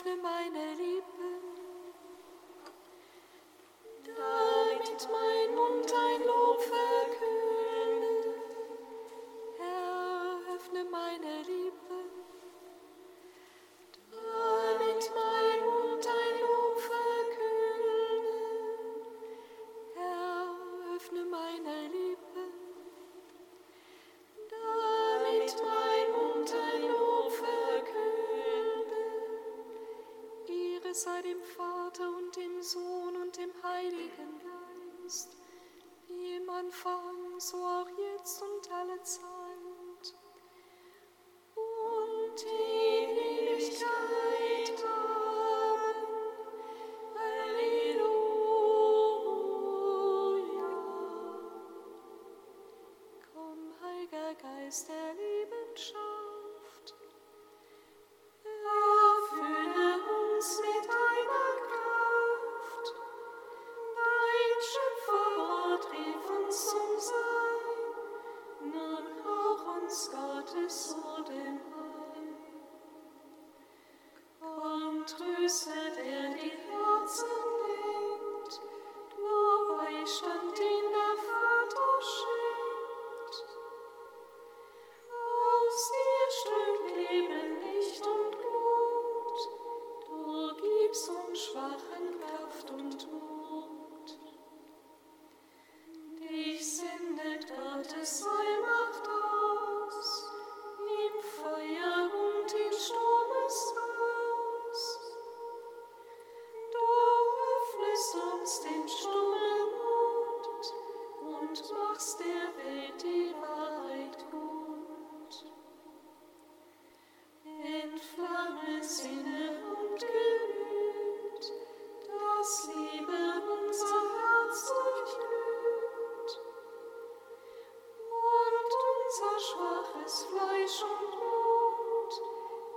öffne meine Liebe. Fleisch und Blut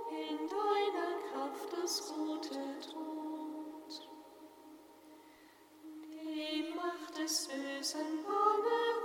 in deiner Kraft das Gute tut. Dem Macht des Bösen bange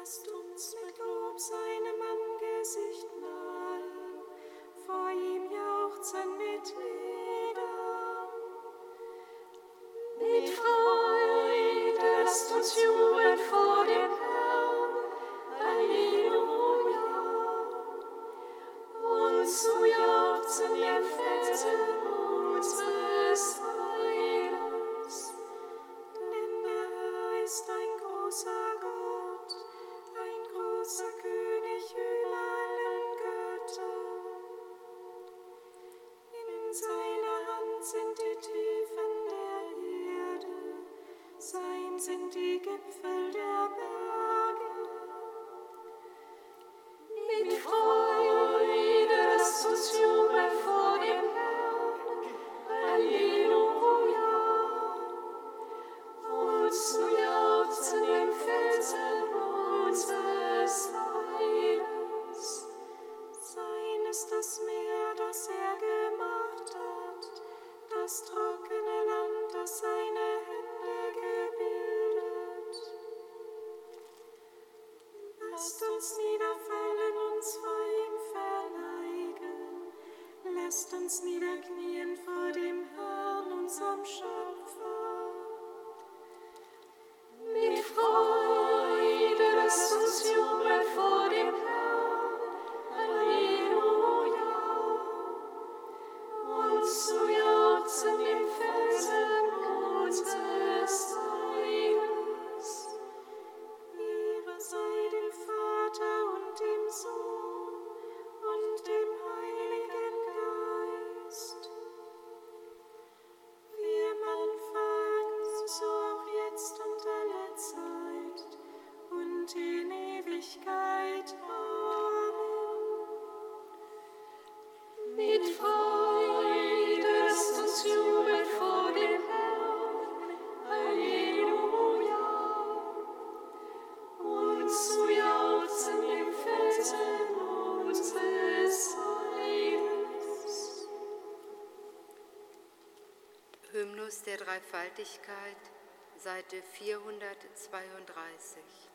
lasst uns mit Lob seinem Angesicht malen, vor ihm jauchzen mit Liedern. Mit Freude lasst uns jubeln. ist das Meer, das er gemacht hat, das trockene Land, das seine Hände gebildet. Lasst uns niederfallen, uns vor ihm verneigen, lasst uns niederknien vor Dreifaltigkeit, Seite 432.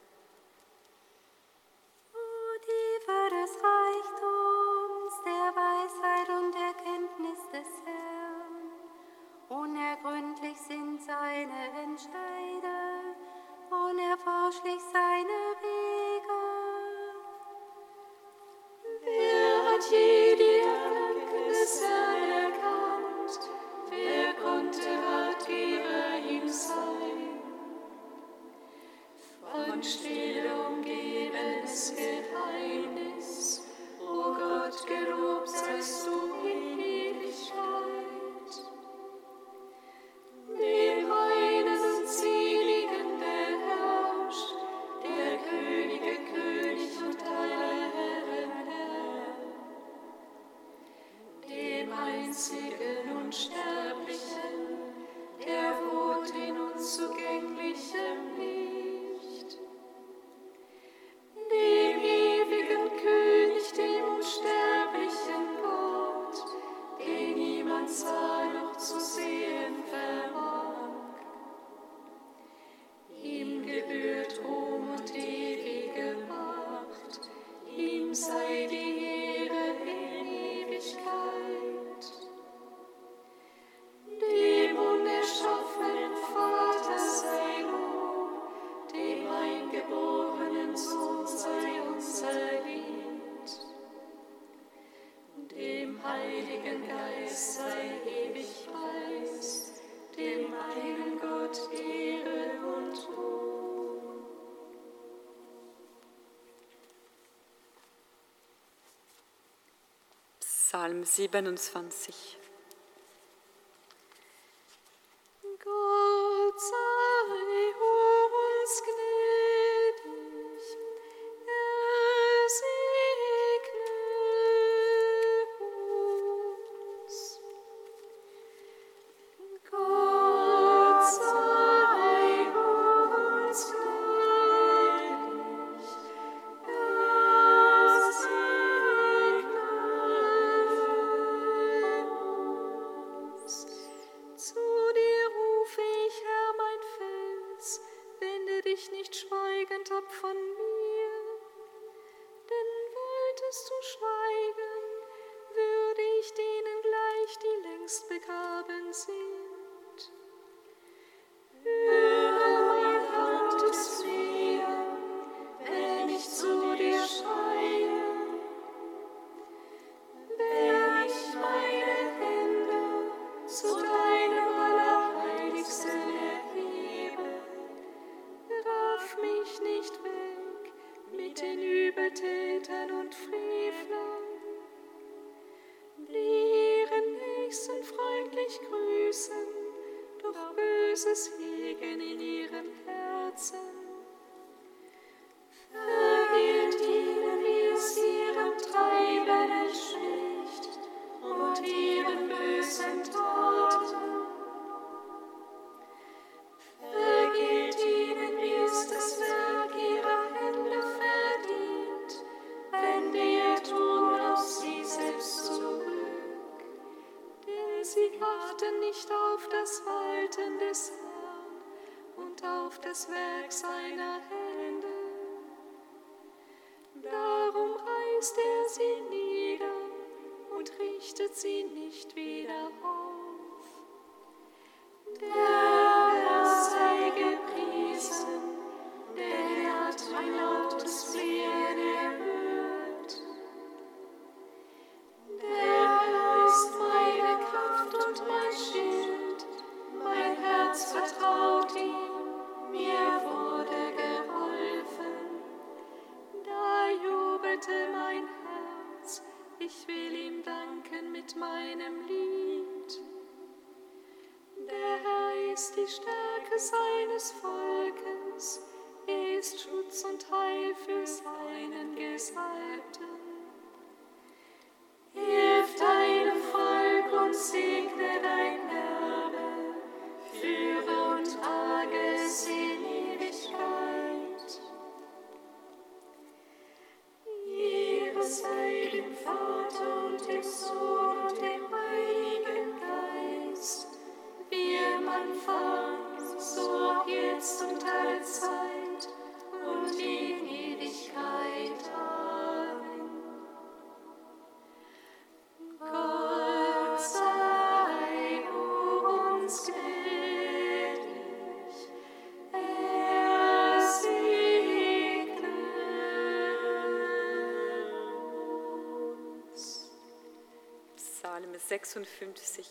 Psalm 27. Jesus 56.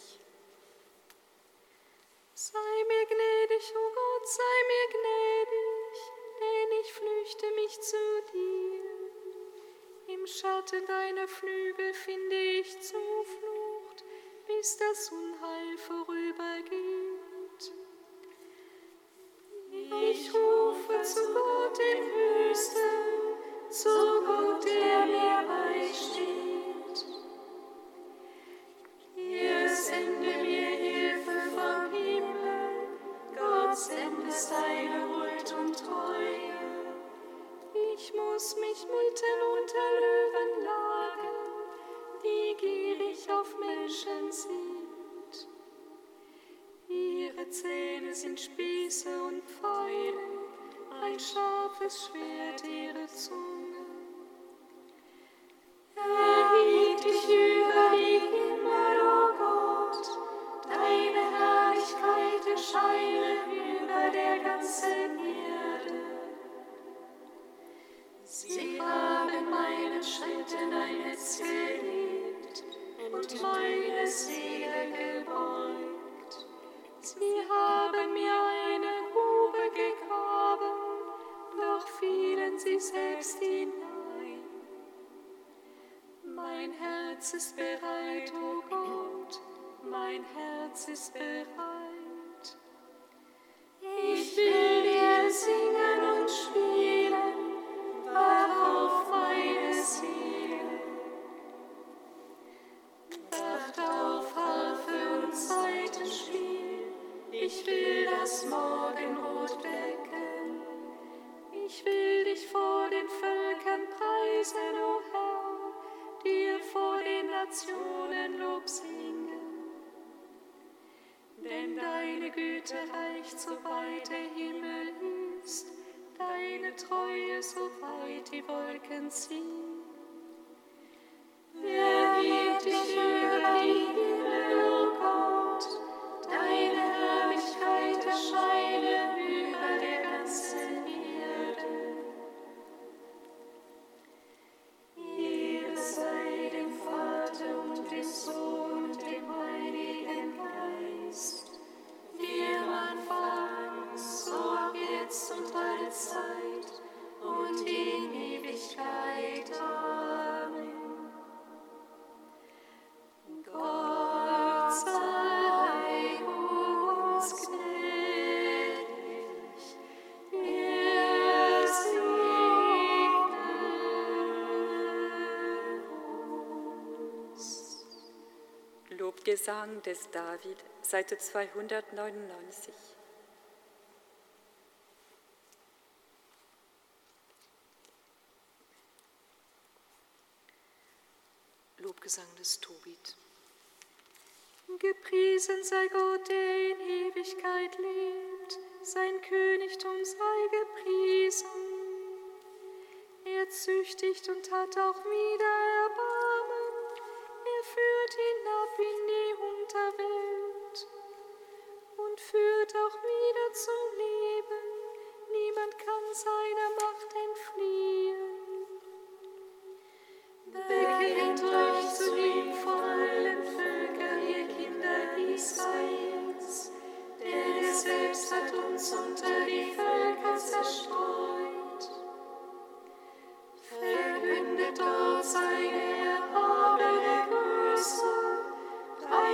Sei mir gnädig, o Gott, sei mir gnädig, denn ich flüchte mich zu dir. Im Schatten deiner Flügel finde ich Zuflucht, bis das Unheil auf Menschen sind. Ihre Zähne sind Spieße und Pfeile, ein scharfes Schwert ihre Zunge. Herz ist bereit, o Gott, mein Herz ist bereit. Ich will dir singen und spielen, wach auf meine Seele. Wacht auf, Harfe und Saitenspiel, ich will das Morgenrot wecken. Ich will dich vor den Völkern preisen, o Herr, dir vor den Nationen Lob singen. Denn deine Güte reicht, so weit der Himmel ist, deine Treue, so weit die Wolken ziehen. Gesang des David, Seite 299. Lobgesang des Tobit. Gepriesen sei Gott, der in Ewigkeit lebt, sein Königtum sei gepriesen. Er züchtigt und hat auch wieder Welt und führt auch wieder zum Leben. Niemand kann seiner Macht entfliehen. Bekennt euch zu ihm vor allen Völkern, ihr Kinder Israels, denn er selbst hat uns unter die Völker zerstreut.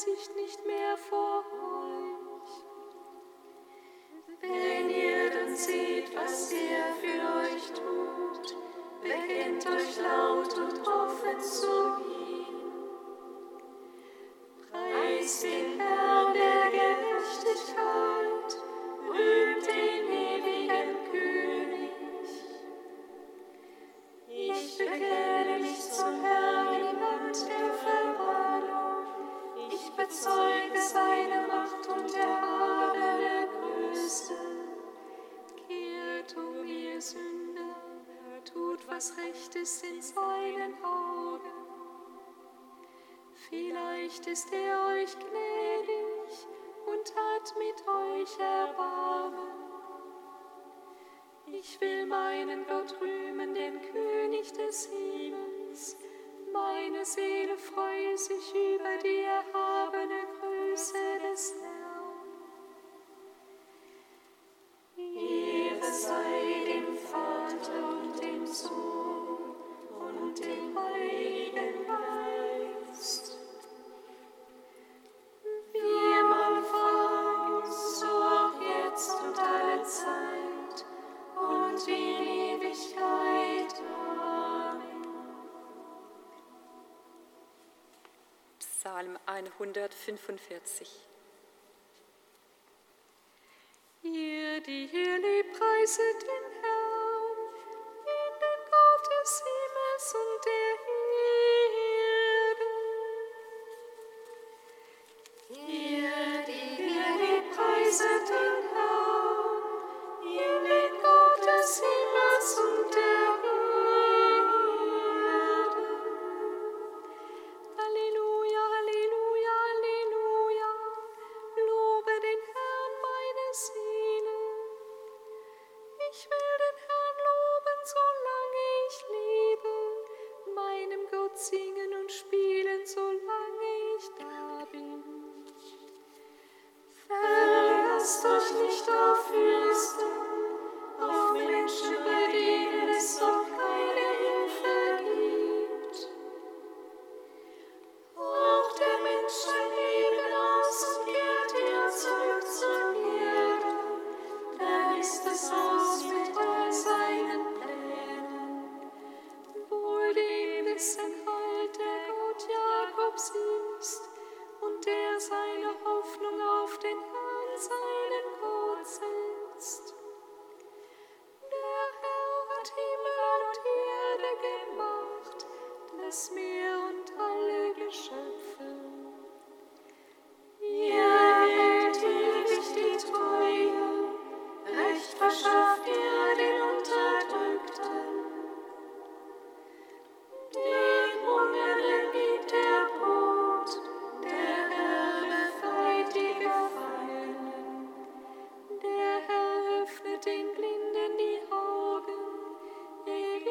Gesicht nicht mehr vor euch. Wenn ihr dann seht, was er für euch tut, bekennt euch laut ist er euch gnädig und hat mit euch Erbarmen. Ich will meinen Gott rühmen, den König des Himmels. Meine Seele freue sich über 145. Ihr, die hier liebt, preiset den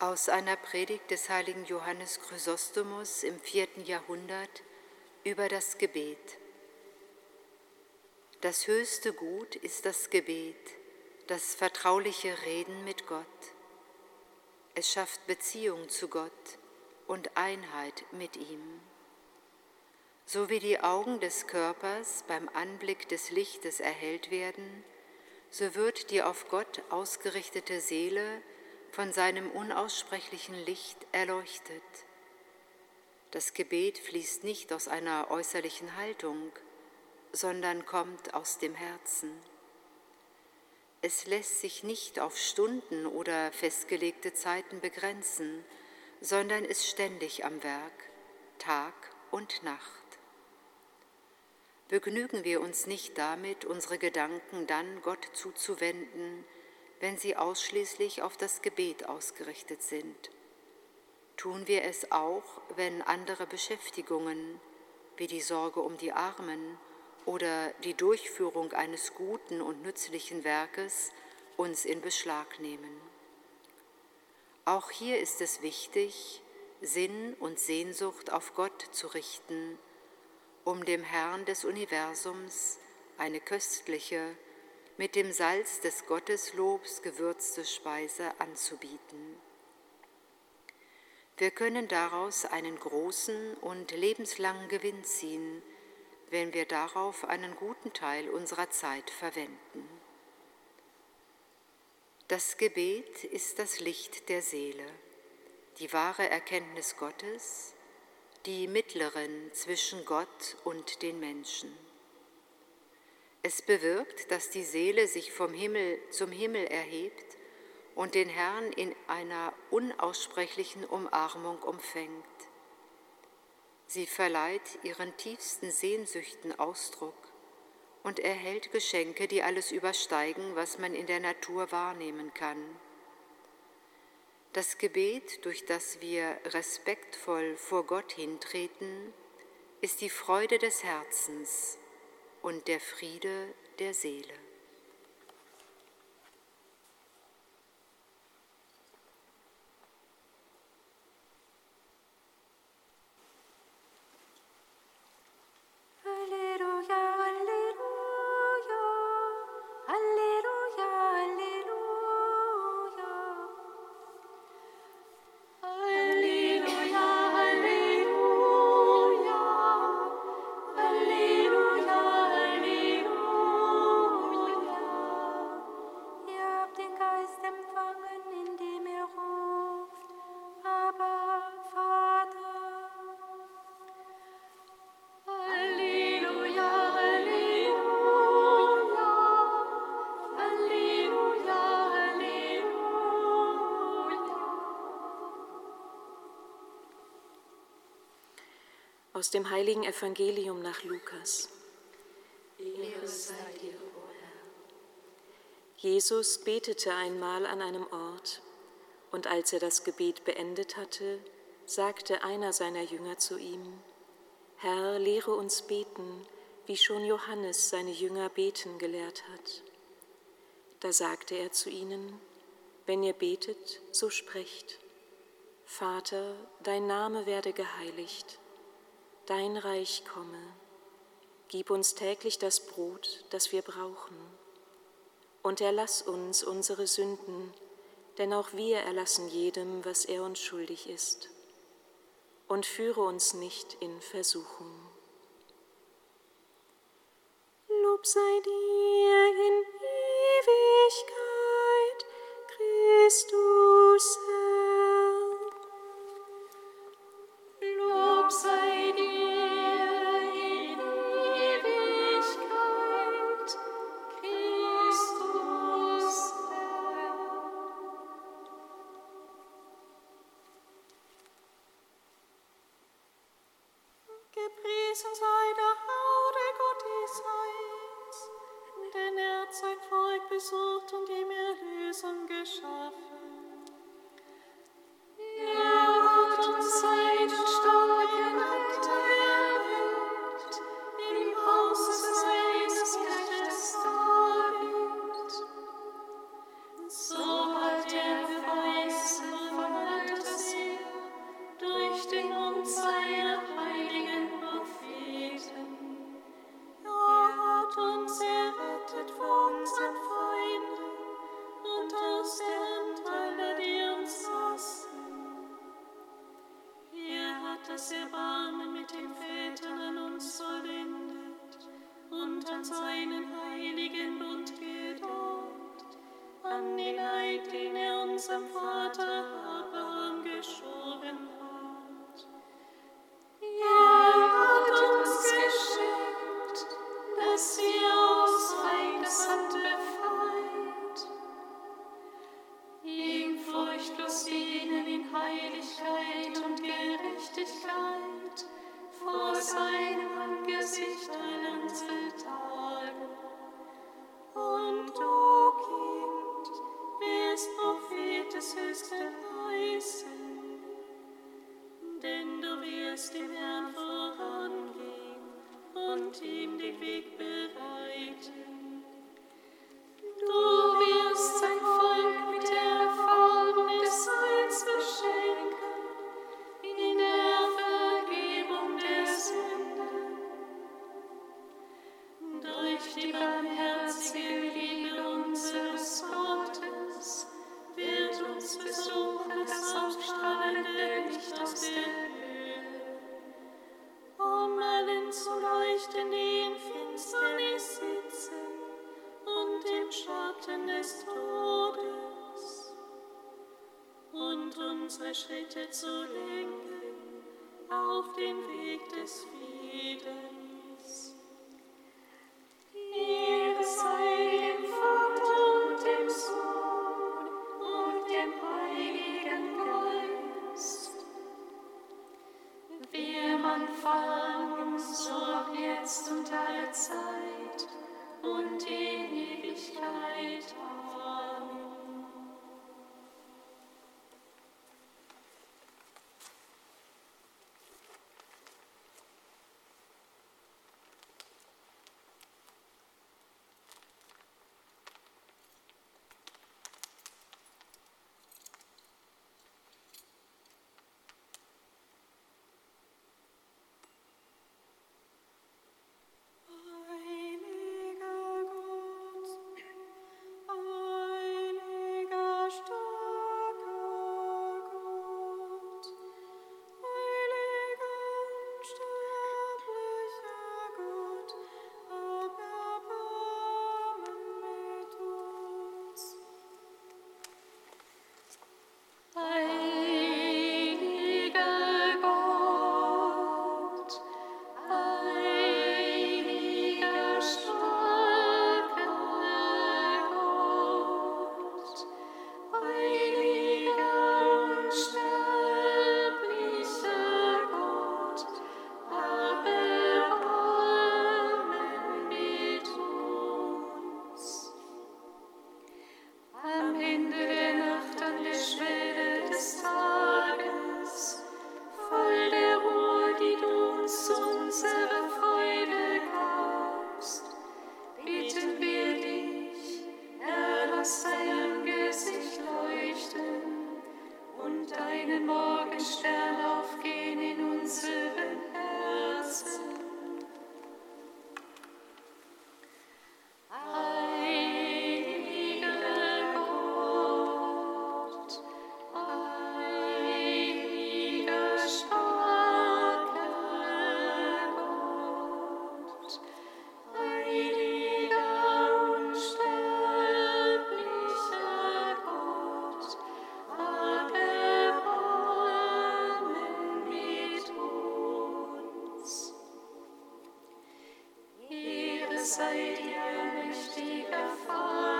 Aus einer Predigt des heiligen Johannes Chrysostomus im vierten Jahrhundert über das Gebet. Das höchste Gut ist das Gebet, das vertrauliche Reden mit Gott. Es schafft Beziehung zu Gott und Einheit mit ihm. So wie die Augen des Körpers beim Anblick des Lichtes erhellt werden, so wird die auf Gott ausgerichtete Seele von seinem unaussprechlichen Licht erleuchtet. Das Gebet fließt nicht aus einer äußerlichen Haltung, sondern kommt aus dem Herzen. Es lässt sich nicht auf Stunden oder festgelegte Zeiten begrenzen, sondern ist ständig am Werk, Tag und Nacht. Begnügen wir uns nicht damit, unsere Gedanken dann Gott zuzuwenden, wenn sie ausschließlich auf das Gebet ausgerichtet sind. Tun wir es auch, wenn andere Beschäftigungen wie die Sorge um die Armen oder die Durchführung eines guten und nützlichen Werkes uns in Beschlag nehmen. Auch hier ist es wichtig, Sinn und Sehnsucht auf Gott zu richten, um dem Herrn des Universums eine köstliche, mit dem Salz des Gotteslobs gewürzte Speise anzubieten. Wir können daraus einen großen und lebenslangen Gewinn ziehen, wenn wir darauf einen guten Teil unserer Zeit verwenden. Das Gebet ist das Licht der Seele, die wahre Erkenntnis Gottes, die Mittlerin zwischen Gott und den Menschen. Es bewirkt, dass die Seele sich vom Himmel zum Himmel erhebt und den Herrn in einer unaussprechlichen Umarmung umfängt. Sie verleiht ihren tiefsten Sehnsüchten Ausdruck und erhält Geschenke, die alles übersteigen, was man in der Natur wahrnehmen kann. Das Gebet, durch das wir respektvoll vor Gott hintreten, ist die Freude des Herzens und der Friede der Seele. quiero. Aus dem heiligen Evangelium nach Lukas. Jesus betete einmal an einem Ort, und als er das Gebet beendet hatte, sagte einer seiner Jünger zu ihm, Herr, lehre uns beten, wie schon Johannes seine Jünger beten gelehrt hat. Da sagte er zu ihnen, wenn ihr betet, so sprecht. Vater, dein Name werde geheiligt dein Reich komme. Gib uns täglich das Brot, das wir brauchen. Und erlass uns unsere Sünden, denn auch wir erlassen jedem, was er uns schuldig ist. Und führe uns nicht in Versuchung. Lob sei dir in Ewigkeit, Christus. Herr. und ihm den Weg bereiten. Sei dir, mächtiger Vater.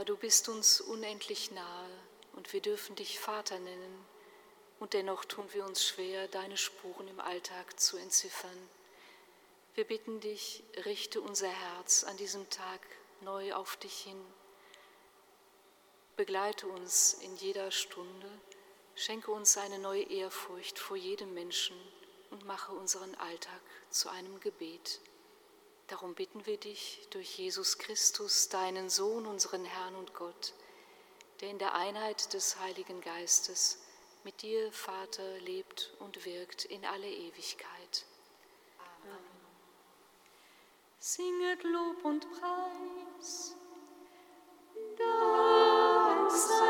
Herr, du bist uns unendlich nahe und wir dürfen dich Vater nennen. Und dennoch tun wir uns schwer, deine Spuren im Alltag zu entziffern. Wir bitten dich, richte unser Herz an diesem Tag neu auf dich hin. Begleite uns in jeder Stunde, schenke uns eine neue Ehrfurcht vor jedem Menschen und mache unseren Alltag zu einem Gebet. Darum bitten wir dich durch Jesus Christus, deinen Sohn, unseren Herrn und Gott, der in der Einheit des Heiligen Geistes mit dir, Vater, lebt und wirkt in alle Ewigkeit. Amen. Singet Lob und Preis. Dein Sein.